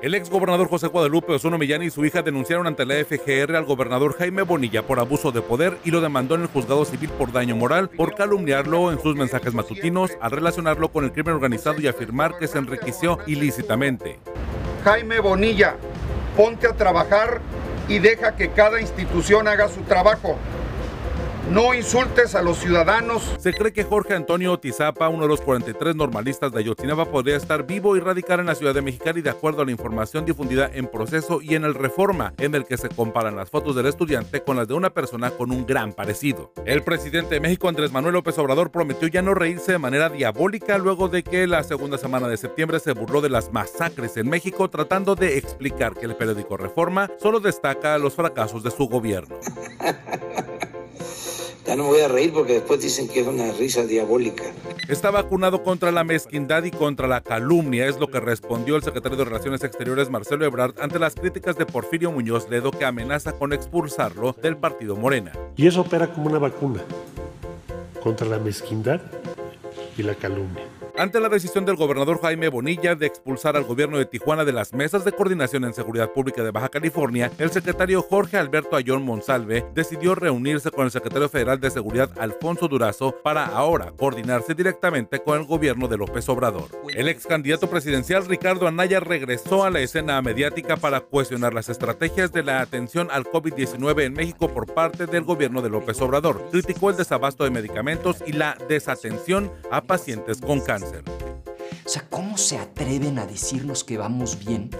El ex gobernador José Guadalupe Ozono Millán y su hija denunciaron ante la FGR al gobernador Jaime Bonilla por abuso de poder y lo demandó en el juzgado civil por daño moral por calumniarlo en sus mensajes matutinos al relacionarlo con el crimen organizado y afirmar que se enriqueció ilícitamente. Jaime Bonilla, ponte a trabajar y deja que cada institución haga su trabajo. No insultes a los ciudadanos. Se cree que Jorge Antonio Tizapa, uno de los 43 normalistas de Ayotzinapa, podría estar vivo y radicar en la ciudad de Mexicali de acuerdo a la información difundida en proceso y en el Reforma, en el que se comparan las fotos del estudiante con las de una persona con un gran parecido. El presidente de México, Andrés Manuel López Obrador, prometió ya no reírse de manera diabólica luego de que la segunda semana de septiembre se burló de las masacres en México, tratando de explicar que el periódico Reforma solo destaca los fracasos de su gobierno. No me voy a reír porque después dicen que es una risa diabólica. Está vacunado contra la mezquindad y contra la calumnia, es lo que respondió el secretario de Relaciones Exteriores Marcelo Ebrard ante las críticas de Porfirio Muñoz Ledo que amenaza con expulsarlo del partido Morena. Y eso opera como una vacuna contra la mezquindad y la calumnia. Ante la decisión del gobernador Jaime Bonilla de expulsar al gobierno de Tijuana de las mesas de coordinación en seguridad pública de Baja California, el secretario Jorge Alberto Ayón Monsalve decidió reunirse con el secretario federal de Seguridad Alfonso Durazo para ahora coordinarse directamente con el gobierno de López Obrador. El ex candidato presidencial Ricardo Anaya regresó a la escena mediática para cuestionar las estrategias de la atención al COVID-19 en México por parte del gobierno de López Obrador. Criticó el desabasto de medicamentos y la desatención a pacientes con cáncer. O sea, ¿cómo se atreven a decirnos que vamos bien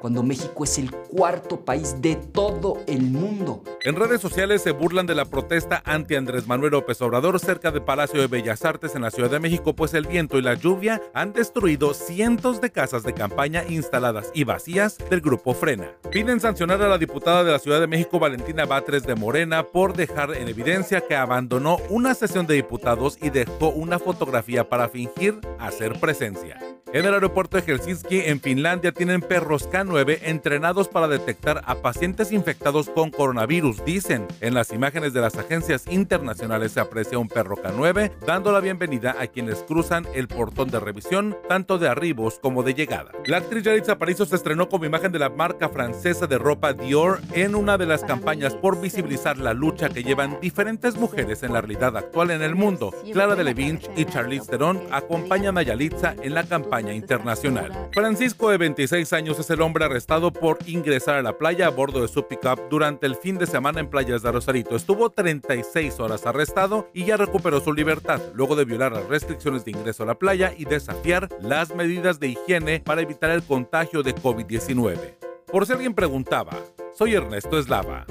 cuando México es el cuarto país de todo el mundo. En redes sociales se burlan de la protesta anti Andrés Manuel López Obrador cerca del Palacio de Bellas Artes en la Ciudad de México, pues el viento y la lluvia han destruido cientos de casas de campaña instaladas y vacías del grupo Frena. Piden sancionar a la diputada de la Ciudad de México, Valentina Batres de Morena, por dejar en evidencia que abandonó una sesión de diputados y dejó una fotografía para fingir hacer presencia. En el aeropuerto de Helsinki, en Finlandia, tienen perros K9 entrenados para detectar a pacientes infectados con coronavirus, dicen. En las imágenes de las agencias internacionales se aprecia un perro K9 dando la bienvenida a quienes cruzan el portón de revisión, tanto de arribos como de llegada. La actriz Yalitza Aparicio se estrenó como imagen de la marca francesa de ropa Dior en una de las campañas por visibilizar la lucha que llevan diferentes mujeres en la realidad actual en el mundo. Clara Delevingne y Charlize Theron acompañan a Yalitza en la internacional. Francisco, de 26 años, es el hombre arrestado por ingresar a la playa a bordo de su pickup durante el fin de semana en playas de Rosarito. Estuvo 36 horas arrestado y ya recuperó su libertad luego de violar las restricciones de ingreso a la playa y desafiar las medidas de higiene para evitar el contagio de COVID-19. Por si alguien preguntaba, soy Ernesto Eslava.